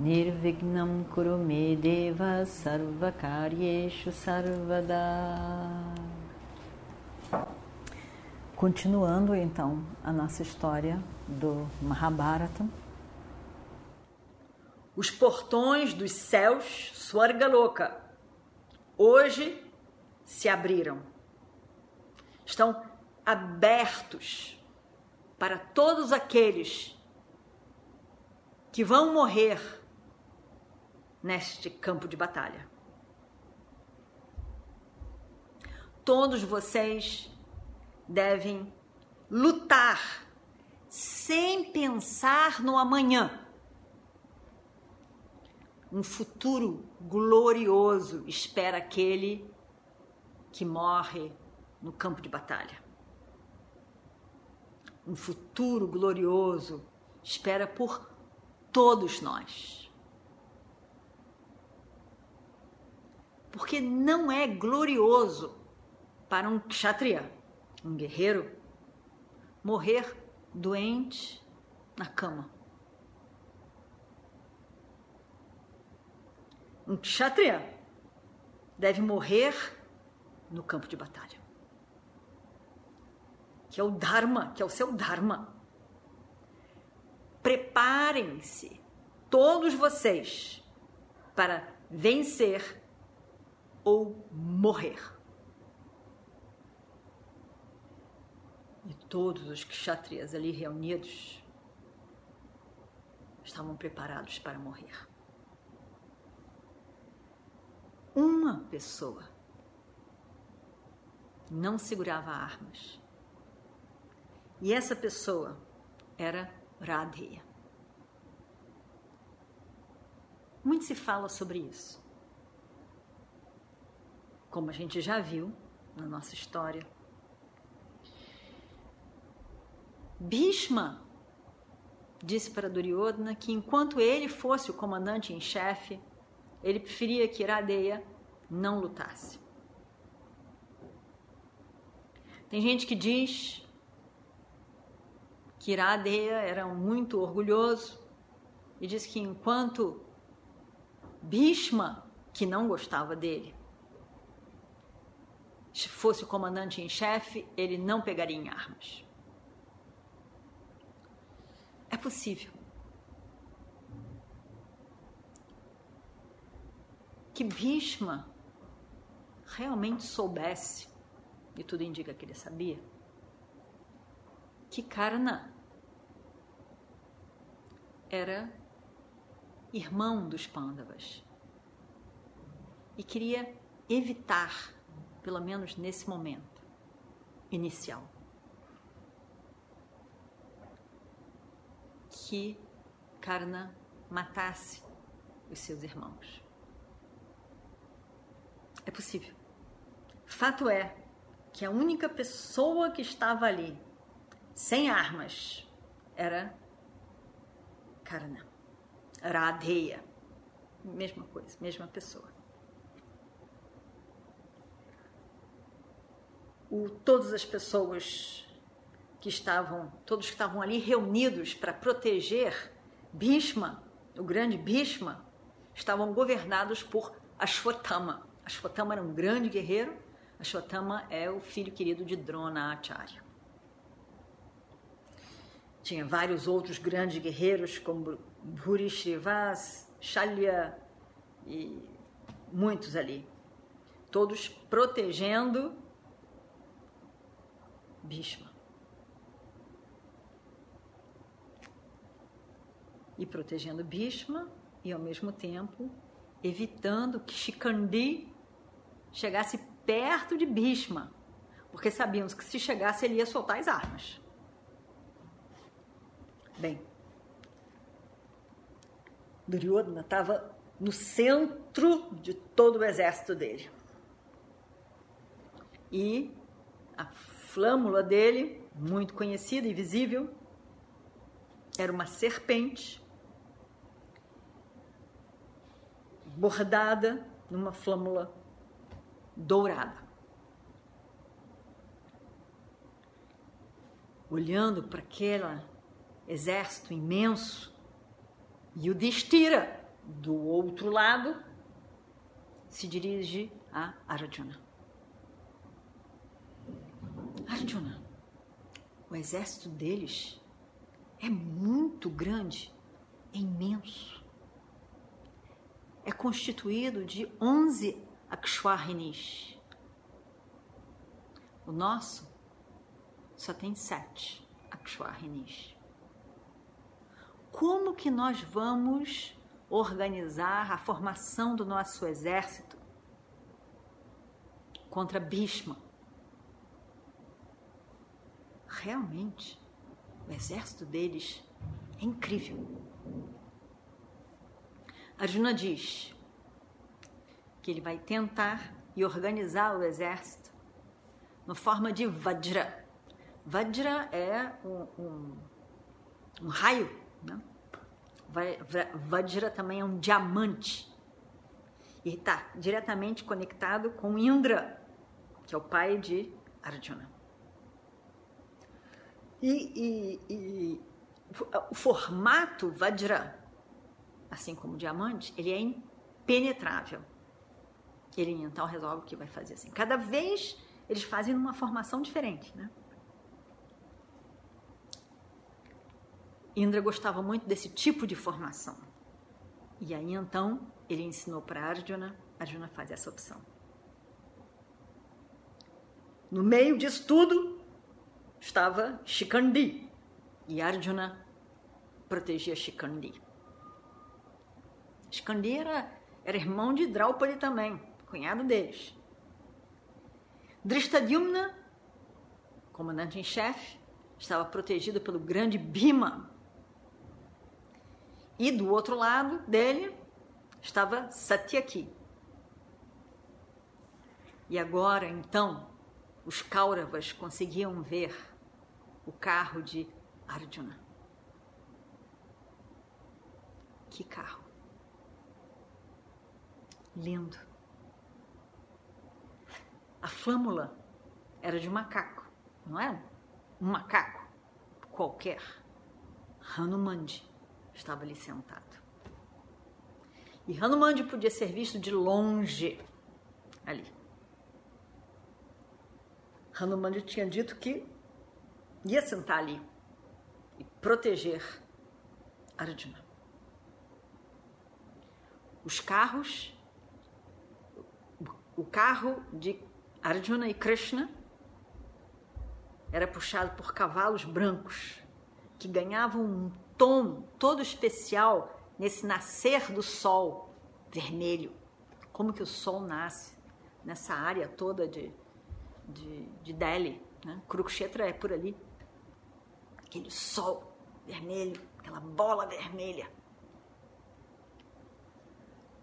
Nirvignam Kurume Deva Sarvakaryeshu Sarvada Continuando então a nossa história do Mahabharata. Os portões dos céus Swargaloka hoje se abriram. Estão abertos para todos aqueles que vão morrer neste campo de batalha. Todos vocês devem lutar sem pensar no amanhã. Um futuro glorioso espera aquele que morre no campo de batalha. Um futuro glorioso espera por todos nós. Porque não é glorioso para um kshatriya um guerreiro, morrer doente na cama. Um kshatriya deve morrer no campo de batalha. Que é o Dharma, que é o seu Dharma. Preparem-se, todos vocês, para vencer ou morrer. E todos os kshatriyas ali reunidos estavam preparados para morrer. Uma pessoa não segurava armas. E essa pessoa era Radheya. Muito se fala sobre isso. Como a gente já viu na nossa história, Bhishma disse para Duryodhana que enquanto ele fosse o comandante em chefe, ele preferia que Iradeya não lutasse. Tem gente que diz que Iradeya era muito orgulhoso e diz que enquanto Bhishma, que não gostava dele, fosse o comandante em chefe, ele não pegaria em armas. É possível. Que Bhishma realmente soubesse, e tudo indica que ele sabia, que Karna era irmão dos Pandavas e queria evitar, pelo menos nesse momento inicial, que Karna matasse os seus irmãos. É possível. Fato é que a única pessoa que estava ali sem armas era Karna. Radheya. Mesma coisa, mesma pessoa. O, todas as pessoas que estavam, todos que estavam ali reunidos para proteger Bhishma, o grande Bhishma, estavam governados por Ashwatthama. Ashwatthama era um grande guerreiro. Ashwatthama é o filho querido de Drona Acharya. Tinha vários outros grandes guerreiros, como Bhuri Shrivas, Shalya e muitos ali. Todos protegendo Bhishma. e protegendo Bhishma e ao mesmo tempo evitando que Shikandi chegasse perto de Bhishma, porque sabíamos que se chegasse ele ia soltar as armas. Bem, Duryodhana estava no centro de todo o exército dele. E a flâmula dele, muito conhecida e visível, era uma serpente bordada numa flâmula dourada. Olhando para aquele exército imenso, e o Destira, do outro lado, se dirige a Arjuna. Arjuna, o exército deles é muito grande, é imenso. É constituído de 11 Akshwarinis. O nosso só tem sete Akshwarinis. Como que nós vamos organizar a formação do nosso exército contra Bhishma? Realmente, o exército deles é incrível. Arjuna diz: que ele vai tentar e organizar o exército na forma de Vajra. Vajra é um, um, um raio, né? Vajra também é um diamante e está diretamente conectado com Indra, que é o pai de Arjuna. E, e, e o formato Vajra, assim como o diamante, ele é impenetrável. Ele então resolve o que vai fazer assim. Cada vez eles fazem numa formação diferente, né? Indra gostava muito desse tipo de formação. E aí então ele ensinou para Arjuna, Arjuna faz essa opção. No meio disso tudo estava Shikandi e Arjuna protegia Shikandi. Shikandi era, era irmão de Draupadi também cunhado deles. Drishtadyumna, comandante em chefe, estava protegido pelo grande Bhima. E do outro lado dele estava Satyaki. E agora, então, os Kauravas conseguiam ver o carro de Arjuna. Que carro! Lindo. A flâmula era de macaco, não era? Um macaco qualquer. Hanumandi estava ali sentado. E Hanumandi podia ser visto de longe ali. Hanumandi tinha dito que ia sentar ali e proteger Arjuna. Os carros, o carro de Arjuna e Krishna era puxado por cavalos brancos que ganhavam um tom todo especial nesse nascer do sol vermelho. Como que o sol nasce nessa área toda de, de, de Delhi. Né? Kurukshetra é por ali. Aquele sol vermelho, aquela bola vermelha.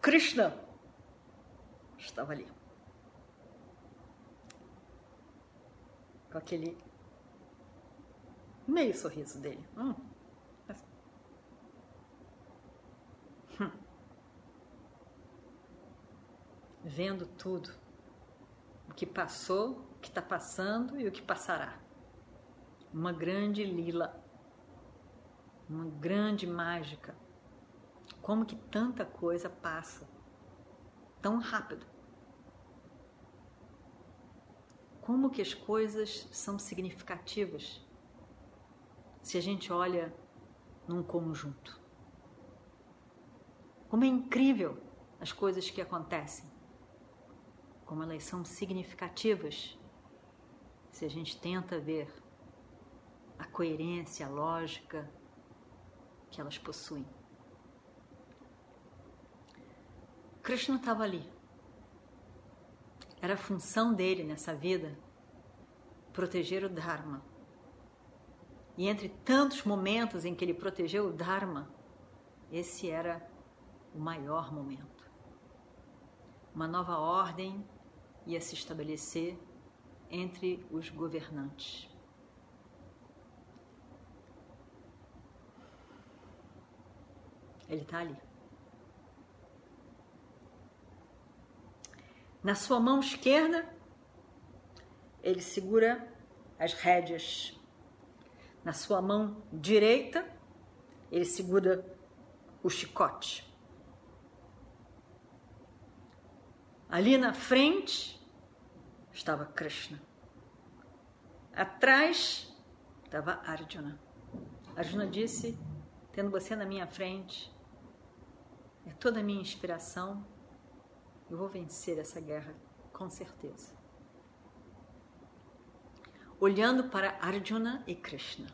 Krishna estava ali. com aquele meio sorriso dele. Hum. Hum. Vendo tudo, o que passou, o que está passando e o que passará. Uma grande lila, uma grande mágica. Como que tanta coisa passa tão rápido? como que as coisas são significativas se a gente olha num conjunto. Como é incrível as coisas que acontecem, como elas são significativas se a gente tenta ver a coerência, a lógica que elas possuem. Krishna estava ali, era a função dele nessa vida proteger o Dharma. E entre tantos momentos em que ele protegeu o Dharma, esse era o maior momento. Uma nova ordem ia se estabelecer entre os governantes. Ele está ali. Na sua mão esquerda, ele segura as rédeas. Na sua mão direita, ele segura o chicote. Ali na frente estava Krishna. Atrás estava Arjuna. Arjuna disse: Tendo você na minha frente, é toda a minha inspiração. Eu vou vencer essa guerra, com certeza. Olhando para Arjuna e Krishna,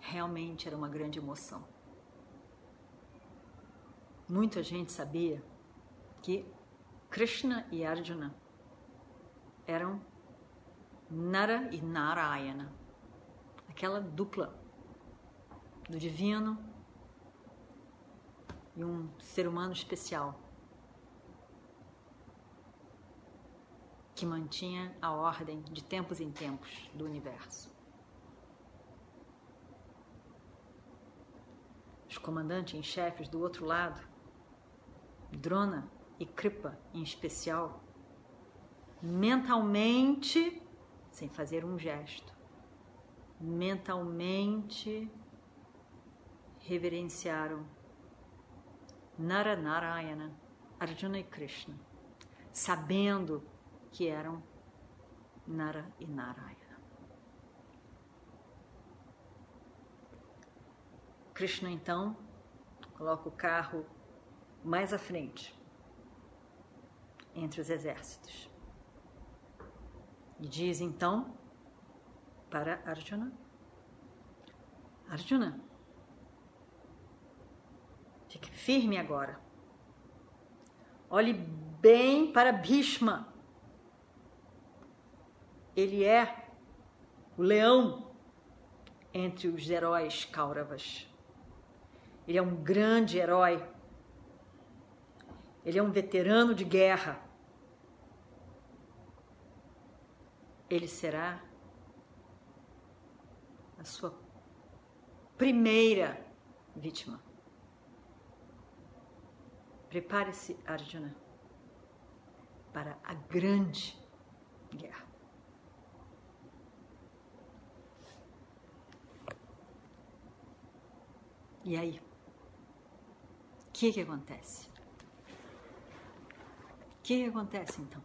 realmente era uma grande emoção. Muita gente sabia que Krishna e Arjuna eram Nara e Narayana, aquela dupla do divino e um ser humano especial que mantinha a ordem de tempos em tempos do universo. Os comandantes em chefes do outro lado, Drona e Kripa em especial, mentalmente, sem fazer um gesto, mentalmente reverenciaram Nara Narayana, Arjuna e Krishna, sabendo que eram Nara e Narayana. Krishna então coloca o carro mais à frente, entre os exércitos. E diz então para Arjuna: Arjuna, fique firme agora. Olhe bem para Bhishma. Ele é o leão entre os heróis Kauravas. Ele é um grande herói. Ele é um veterano de guerra. Ele será a sua primeira vítima. Prepare-se, Arjuna, para a grande guerra. E aí? O que, que acontece? O que, que acontece então?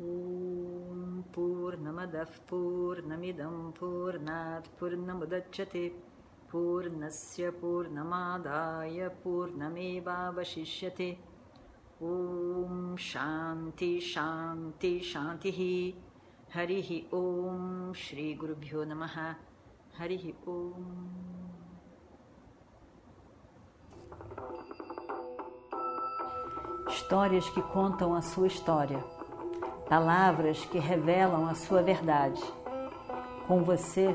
Om Purnamadav Purnamidam Purnat Purnamudachyate Vashishyate Om Shanti Shanti Shanti Harihi Om Shri Guru Bhyo Namaha Harihi Om Histórias que contam a sua história, palavras que revelam a sua verdade. Com você,